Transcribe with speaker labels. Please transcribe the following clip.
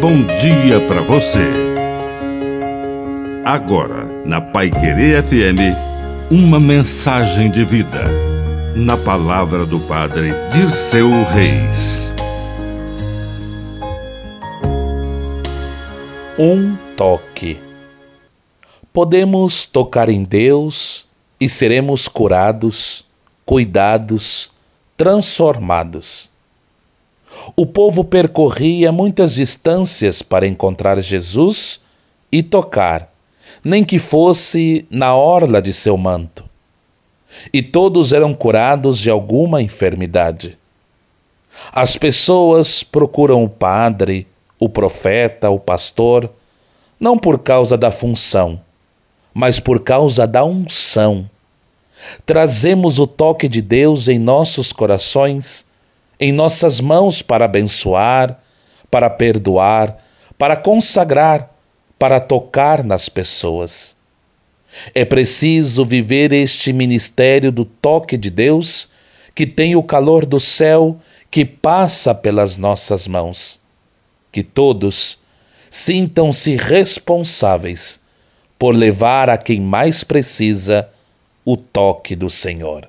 Speaker 1: bom dia para você. Agora, na Pai Querer FM, uma mensagem de vida. Na palavra do Padre Dirceu Reis.
Speaker 2: Um toque. Podemos tocar em Deus e seremos curados, cuidados, transformados. O povo percorria muitas distâncias para encontrar Jesus e tocar, nem que fosse na orla de seu manto. E todos eram curados de alguma enfermidade. As pessoas procuram o padre, o profeta, o pastor, não por causa da função, mas por causa da unção. Trazemos o toque de Deus em nossos corações, em nossas mãos para abençoar, para perdoar, para consagrar, para tocar nas pessoas. É preciso viver este ministério do toque de Deus, que tem o calor do céu que passa pelas nossas mãos. Que todos sintam-se responsáveis por levar a quem mais precisa o toque do Senhor.